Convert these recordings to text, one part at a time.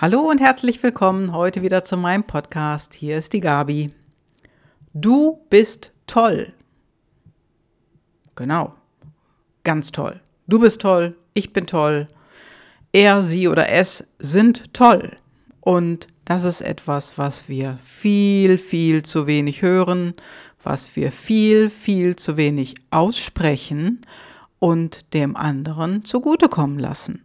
Hallo und herzlich willkommen heute wieder zu meinem Podcast. Hier ist die Gabi. Du bist toll. Genau. Ganz toll. Du bist toll, ich bin toll. Er, sie oder es sind toll. Und das ist etwas, was wir viel, viel zu wenig hören, was wir viel, viel zu wenig aussprechen und dem anderen zugutekommen lassen.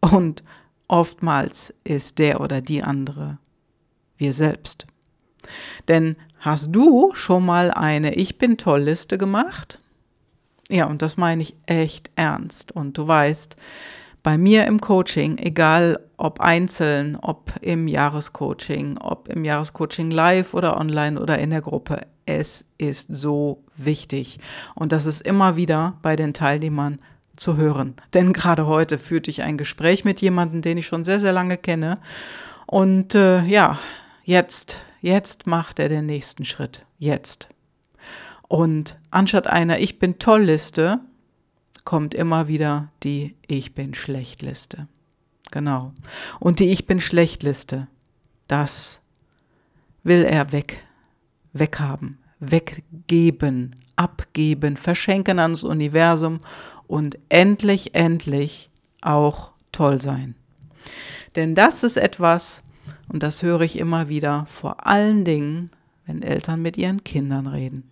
Und Oftmals ist der oder die andere wir selbst. Denn hast du schon mal eine Ich bin toll Liste gemacht? Ja, und das meine ich echt ernst. Und du weißt, bei mir im Coaching, egal ob einzeln, ob im Jahrescoaching, ob im Jahrescoaching live oder online oder in der Gruppe, es ist so wichtig. Und das ist immer wieder bei den Teilnehmern zu hören. Denn gerade heute führte ich ein Gespräch mit jemandem, den ich schon sehr, sehr lange kenne. Und äh, ja, jetzt, jetzt macht er den nächsten Schritt. Jetzt. Und anstatt einer Ich bin toll Liste kommt immer wieder die Ich bin schlecht Liste. Genau. Und die Ich bin schlecht Liste, das will er weg, weghaben, weggeben, abgeben, verschenken ans Universum und endlich, endlich auch toll sein. Denn das ist etwas, und das höre ich immer wieder, vor allen Dingen, wenn Eltern mit ihren Kindern reden.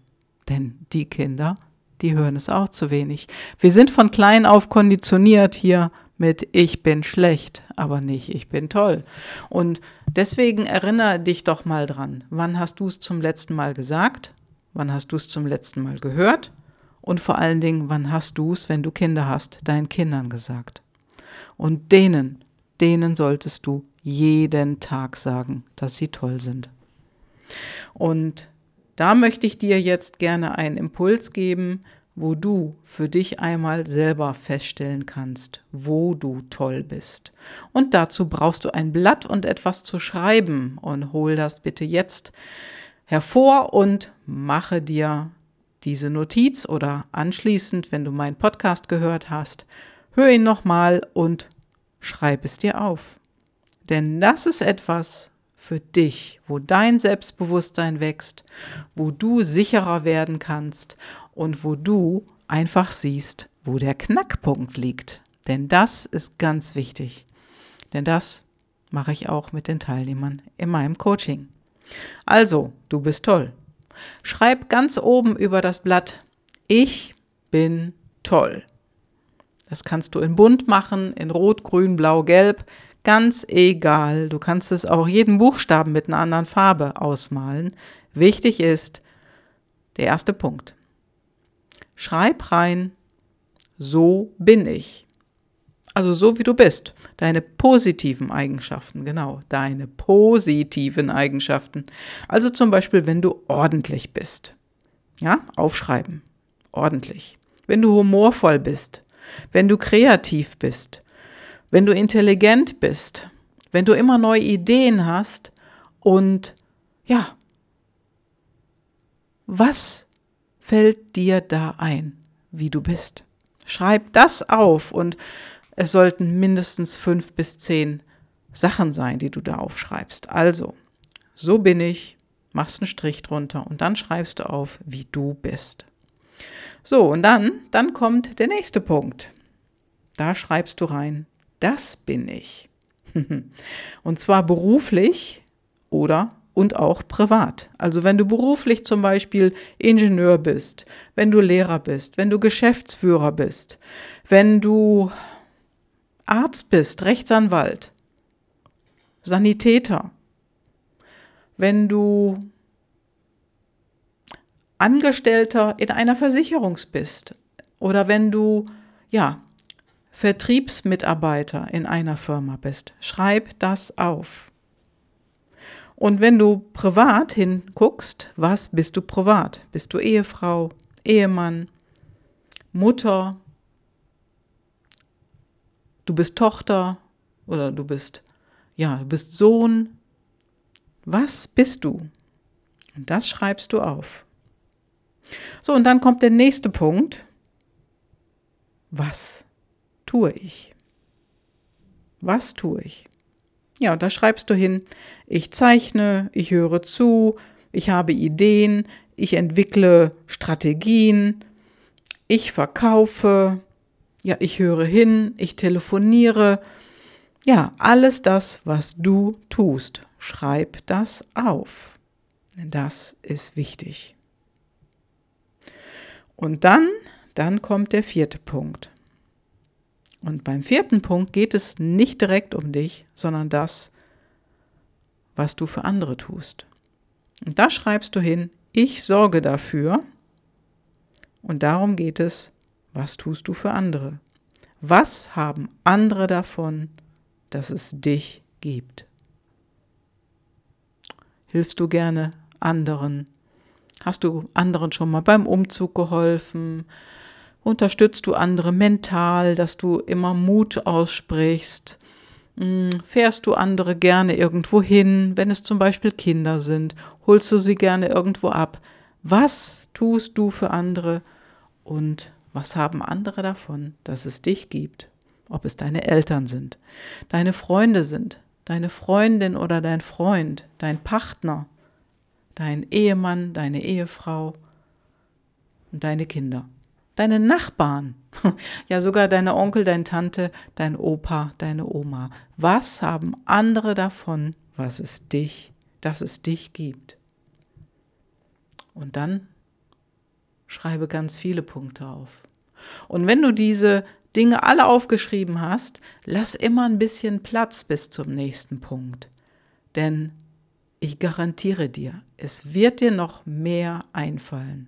Denn die Kinder, die hören es auch zu wenig. Wir sind von klein auf konditioniert hier mit Ich bin schlecht, aber nicht Ich bin toll. Und deswegen erinnere dich doch mal dran, wann hast du es zum letzten Mal gesagt? Wann hast du es zum letzten Mal gehört? Und vor allen Dingen, wann hast du es, wenn du Kinder hast, deinen Kindern gesagt? Und denen, denen solltest du jeden Tag sagen, dass sie toll sind. Und da möchte ich dir jetzt gerne einen Impuls geben, wo du für dich einmal selber feststellen kannst, wo du toll bist. Und dazu brauchst du ein Blatt und etwas zu schreiben und hol das bitte jetzt hervor und mache dir diese Notiz oder anschließend, wenn du meinen Podcast gehört hast, hör ihn nochmal und schreib es dir auf. Denn das ist etwas für dich, wo dein Selbstbewusstsein wächst, wo du sicherer werden kannst und wo du einfach siehst, wo der Knackpunkt liegt. Denn das ist ganz wichtig. Denn das mache ich auch mit den Teilnehmern in meinem Coaching. Also, du bist toll. Schreib ganz oben über das Blatt, ich bin toll. Das kannst du in bunt machen, in rot, grün, blau, gelb, ganz egal. Du kannst es auch jeden Buchstaben mit einer anderen Farbe ausmalen. Wichtig ist der erste Punkt. Schreib rein, so bin ich. Also so wie du bist. Deine positiven Eigenschaften, genau, deine positiven Eigenschaften. Also zum Beispiel, wenn du ordentlich bist. Ja, aufschreiben. Ordentlich. Wenn du humorvoll bist. Wenn du kreativ bist. Wenn du intelligent bist. Wenn du immer neue Ideen hast. Und ja, was fällt dir da ein, wie du bist? Schreib das auf und es sollten mindestens fünf bis zehn Sachen sein, die du da aufschreibst. Also, so bin ich, machst einen Strich drunter und dann schreibst du auf, wie du bist. So, und dann, dann kommt der nächste Punkt. Da schreibst du rein, das bin ich. und zwar beruflich oder und auch privat. Also wenn du beruflich zum Beispiel Ingenieur bist, wenn du Lehrer bist, wenn du Geschäftsführer bist, wenn du Arzt bist, Rechtsanwalt, Sanitäter, wenn du Angestellter in einer Versicherung bist oder wenn du ja Vertriebsmitarbeiter in einer Firma bist, schreib das auf. Und wenn du privat hinguckst, was bist du privat? Bist du Ehefrau, Ehemann, Mutter, du bist Tochter oder du bist, ja, du bist Sohn. Was bist du? Und das schreibst du auf. So, und dann kommt der nächste Punkt. Was tue ich? Was tue ich? Ja, da schreibst du hin, ich zeichne, ich höre zu, ich habe Ideen, ich entwickle Strategien, ich verkaufe, ja, ich höre hin, ich telefoniere. Ja, alles das, was du tust, schreib das auf. Das ist wichtig. Und dann, dann kommt der vierte Punkt. Und beim vierten Punkt geht es nicht direkt um dich, sondern das, was du für andere tust. Und da schreibst du hin, ich sorge dafür. Und darum geht es, was tust du für andere? Was haben andere davon, dass es dich gibt? Hilfst du gerne anderen? Hast du anderen schon mal beim Umzug geholfen? Unterstützt du andere mental, dass du immer Mut aussprichst? Hm, fährst du andere gerne irgendwo hin, wenn es zum Beispiel Kinder sind? Holst du sie gerne irgendwo ab? Was tust du für andere und was haben andere davon, dass es dich gibt? Ob es deine Eltern sind, deine Freunde sind, deine Freundin oder dein Freund, dein Partner, dein Ehemann, deine Ehefrau und deine Kinder deine Nachbarn, ja sogar deine Onkel, deine Tante, dein Opa, deine Oma. Was haben andere davon, was es dich, dass es dich gibt? Und dann schreibe ganz viele Punkte auf. Und wenn du diese Dinge alle aufgeschrieben hast, lass immer ein bisschen Platz bis zum nächsten Punkt. Denn ich garantiere dir, es wird dir noch mehr einfallen.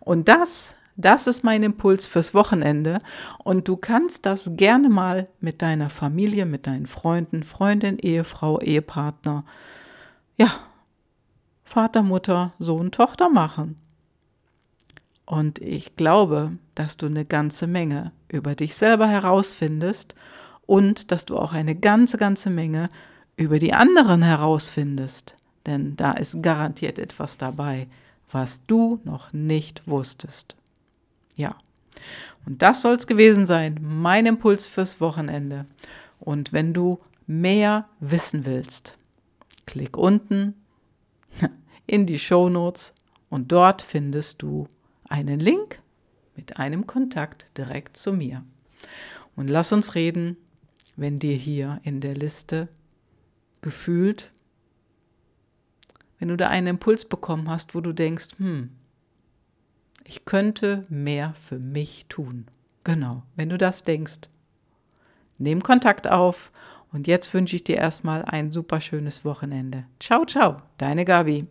Und das das ist mein Impuls fürs Wochenende. Und du kannst das gerne mal mit deiner Familie, mit deinen Freunden, Freundin, Ehefrau, Ehepartner, ja, Vater, Mutter, Sohn, Tochter machen. Und ich glaube, dass du eine ganze Menge über dich selber herausfindest und dass du auch eine ganze, ganze Menge über die anderen herausfindest. Denn da ist garantiert etwas dabei, was du noch nicht wusstest. Ja. Und das soll es gewesen sein, mein Impuls fürs Wochenende. Und wenn du mehr wissen willst, klick unten in die Show Notes und dort findest du einen Link mit einem Kontakt direkt zu mir. Und lass uns reden, wenn dir hier in der Liste gefühlt, wenn du da einen Impuls bekommen hast, wo du denkst, hm, ich könnte mehr für mich tun. Genau, wenn du das denkst, nimm Kontakt auf und jetzt wünsche ich dir erstmal ein super schönes Wochenende. Ciao, ciao, deine Gabi.